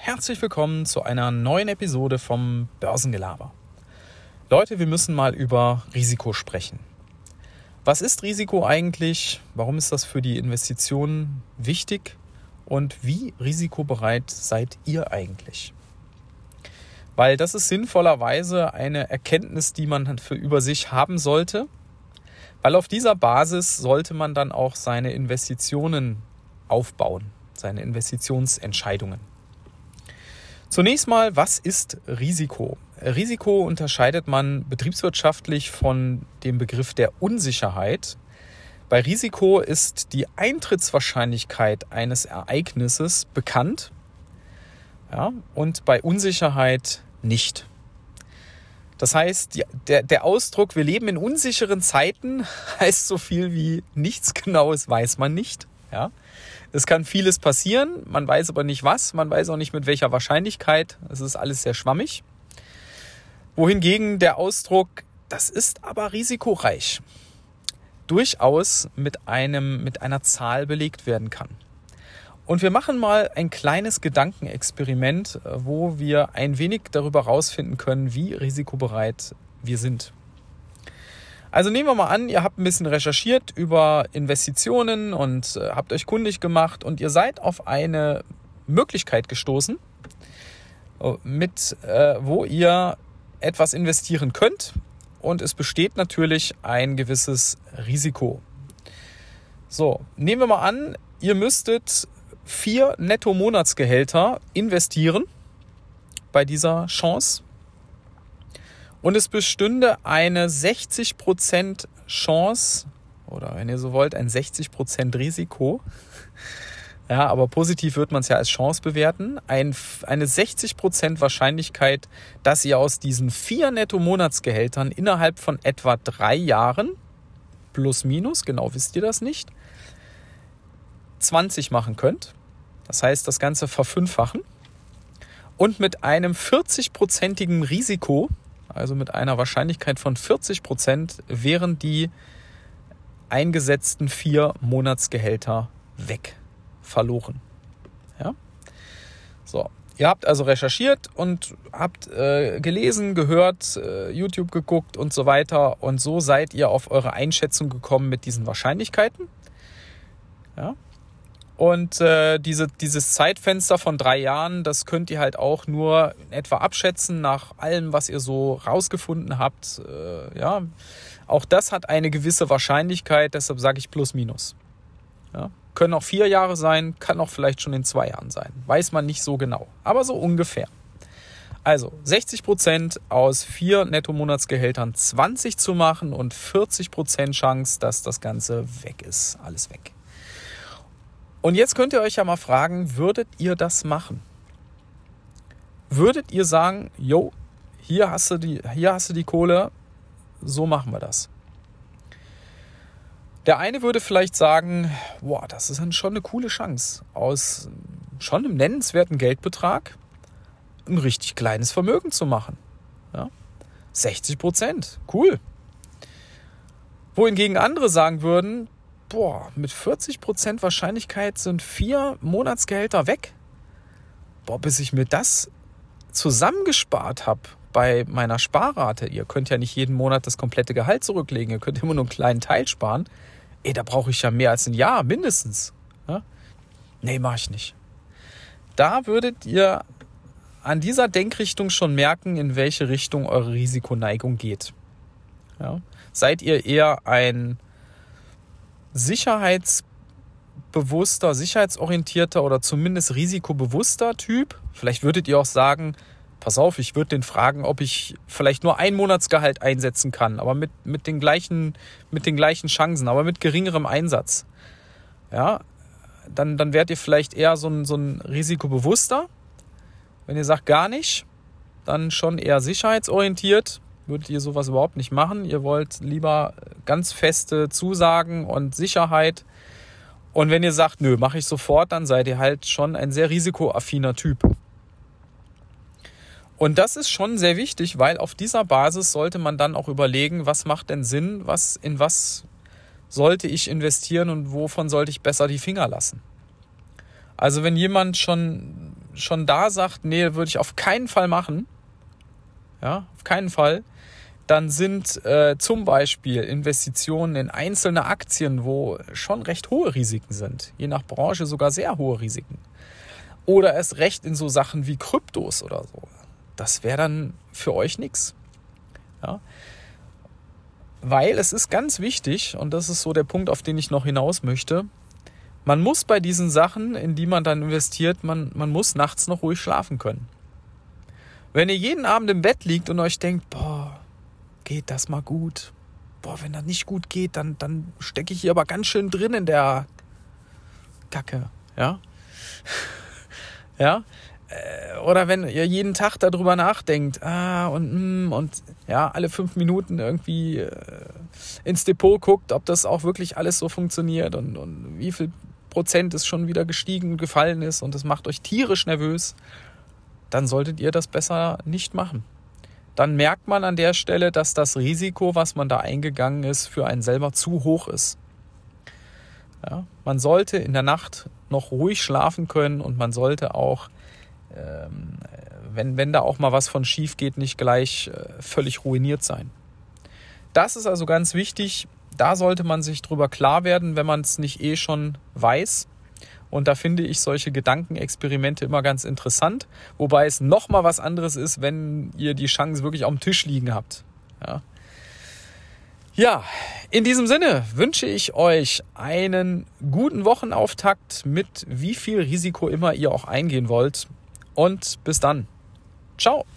herzlich willkommen zu einer neuen Episode vom Börsengelaber. Leute, wir müssen mal über Risiko sprechen. Was ist Risiko eigentlich? Warum ist das für die Investitionen wichtig? Und wie risikobereit seid ihr eigentlich? Weil das ist sinnvollerweise eine Erkenntnis, die man für über sich haben sollte. Weil auf dieser Basis sollte man dann auch seine Investitionen aufbauen, seine Investitionsentscheidungen. Zunächst mal, was ist Risiko? Risiko unterscheidet man betriebswirtschaftlich von dem Begriff der Unsicherheit. Bei Risiko ist die Eintrittswahrscheinlichkeit eines Ereignisses bekannt ja, und bei Unsicherheit nicht. Das heißt, der, der Ausdruck, wir leben in unsicheren Zeiten, heißt so viel wie nichts Genaues weiß man nicht. Ja? Es kann vieles passieren, man weiß aber nicht was, man weiß auch nicht mit welcher Wahrscheinlichkeit. Es ist alles sehr schwammig. Wohingegen der Ausdruck, das ist aber risikoreich, durchaus mit, einem, mit einer Zahl belegt werden kann. Und wir machen mal ein kleines Gedankenexperiment, äh, wo wir ein wenig darüber herausfinden können, wie risikobereit wir sind. Also nehmen wir mal an, ihr habt ein bisschen recherchiert über Investitionen und äh, habt euch kundig gemacht und ihr seid auf eine Möglichkeit gestoßen, äh, mit wo ihr etwas investieren könnt und es besteht natürlich ein gewisses Risiko. So, nehmen wir mal an, ihr müsstet vier Netto-Monatsgehälter investieren bei dieser Chance. Und es bestünde eine 60% Chance, oder wenn ihr so wollt, ein 60% Risiko. Ja, aber positiv wird man es ja als Chance bewerten. Ein, eine 60% Wahrscheinlichkeit, dass ihr aus diesen vier Netto-Monatsgehältern innerhalb von etwa drei Jahren, plus minus, genau wisst ihr das nicht, 20 machen könnt. Das heißt, das Ganze verfünffachen. Und mit einem 40-prozentigen Risiko, also mit einer Wahrscheinlichkeit von 40 Prozent, wären die eingesetzten vier Monatsgehälter weg, verloren. Ja? So, ihr habt also recherchiert und habt äh, gelesen, gehört, äh, YouTube geguckt und so weiter. Und so seid ihr auf eure Einschätzung gekommen mit diesen Wahrscheinlichkeiten. Ja, und äh, diese, dieses Zeitfenster von drei Jahren, das könnt ihr halt auch nur in etwa abschätzen nach allem, was ihr so rausgefunden habt. Äh, ja, auch das hat eine gewisse Wahrscheinlichkeit, deshalb sage ich plus minus. Ja, können auch vier Jahre sein, kann auch vielleicht schon in zwei Jahren sein. Weiß man nicht so genau, aber so ungefähr. Also 60 Prozent aus vier Netto-Monatsgehältern 20 zu machen und 40 Prozent Chance, dass das Ganze weg ist. Alles weg. Und jetzt könnt ihr euch ja mal fragen, würdet ihr das machen? Würdet ihr sagen, jo, hier hast du die, hier hast du die Kohle, so machen wir das. Der eine würde vielleicht sagen, boah, das ist dann schon eine coole Chance, aus schon einem nennenswerten Geldbetrag ein richtig kleines Vermögen zu machen. Ja? 60 Prozent, cool. Wohingegen andere sagen würden, boah, mit 40% Wahrscheinlichkeit sind vier Monatsgehälter weg. Boah, bis ich mir das zusammengespart habe bei meiner Sparrate, ihr könnt ja nicht jeden Monat das komplette Gehalt zurücklegen, ihr könnt immer nur einen kleinen Teil sparen. Ey, da brauche ich ja mehr als ein Jahr, mindestens. Ja? Nee, mache ich nicht. Da würdet ihr an dieser Denkrichtung schon merken, in welche Richtung eure Risikoneigung geht. Ja? Seid ihr eher ein sicherheitsbewusster, sicherheitsorientierter oder zumindest risikobewusster Typ. Vielleicht würdet ihr auch sagen, pass auf, ich würde den fragen, ob ich vielleicht nur ein Monatsgehalt einsetzen kann, aber mit, mit, den, gleichen, mit den gleichen Chancen, aber mit geringerem Einsatz. Ja, dann, dann werdet ihr vielleicht eher so ein, so ein risikobewusster. Wenn ihr sagt gar nicht, dann schon eher sicherheitsorientiert würdet ihr sowas überhaupt nicht machen. Ihr wollt lieber ganz feste Zusagen und Sicherheit. Und wenn ihr sagt, nö, mache ich sofort, dann seid ihr halt schon ein sehr risikoaffiner Typ. Und das ist schon sehr wichtig, weil auf dieser Basis sollte man dann auch überlegen, was macht denn Sinn, was in was sollte ich investieren und wovon sollte ich besser die Finger lassen. Also wenn jemand schon schon da sagt, nee, würde ich auf keinen Fall machen, ja, auf keinen Fall, dann sind äh, zum Beispiel Investitionen in einzelne Aktien, wo schon recht hohe Risiken sind, je nach Branche sogar sehr hohe Risiken. Oder erst recht in so Sachen wie Kryptos oder so. Das wäre dann für euch nichts. Ja? Weil es ist ganz wichtig, und das ist so der Punkt, auf den ich noch hinaus möchte, man muss bei diesen Sachen, in die man dann investiert, man, man muss nachts noch ruhig schlafen können. Wenn ihr jeden Abend im Bett liegt und euch denkt, boah, geht das mal gut? Boah, wenn das nicht gut geht, dann, dann stecke ich hier aber ganz schön drin in der Kacke. Ja? ja? Äh, oder wenn ihr jeden Tag darüber nachdenkt, ah, und, mm, und ja, alle fünf Minuten irgendwie äh, ins Depot guckt, ob das auch wirklich alles so funktioniert und, und wie viel Prozent es schon wieder gestiegen und gefallen ist und es macht euch tierisch nervös, dann solltet ihr das besser nicht machen dann merkt man an der Stelle, dass das Risiko, was man da eingegangen ist, für einen selber zu hoch ist. Ja, man sollte in der Nacht noch ruhig schlafen können und man sollte auch, ähm, wenn, wenn da auch mal was von schief geht, nicht gleich äh, völlig ruiniert sein. Das ist also ganz wichtig. Da sollte man sich drüber klar werden, wenn man es nicht eh schon weiß. Und da finde ich solche Gedankenexperimente immer ganz interessant. Wobei es nochmal was anderes ist, wenn ihr die Chance wirklich auf dem Tisch liegen habt. Ja. Ja, in diesem Sinne wünsche ich euch einen guten Wochenauftakt mit wie viel Risiko immer ihr auch eingehen wollt. Und bis dann. Ciao.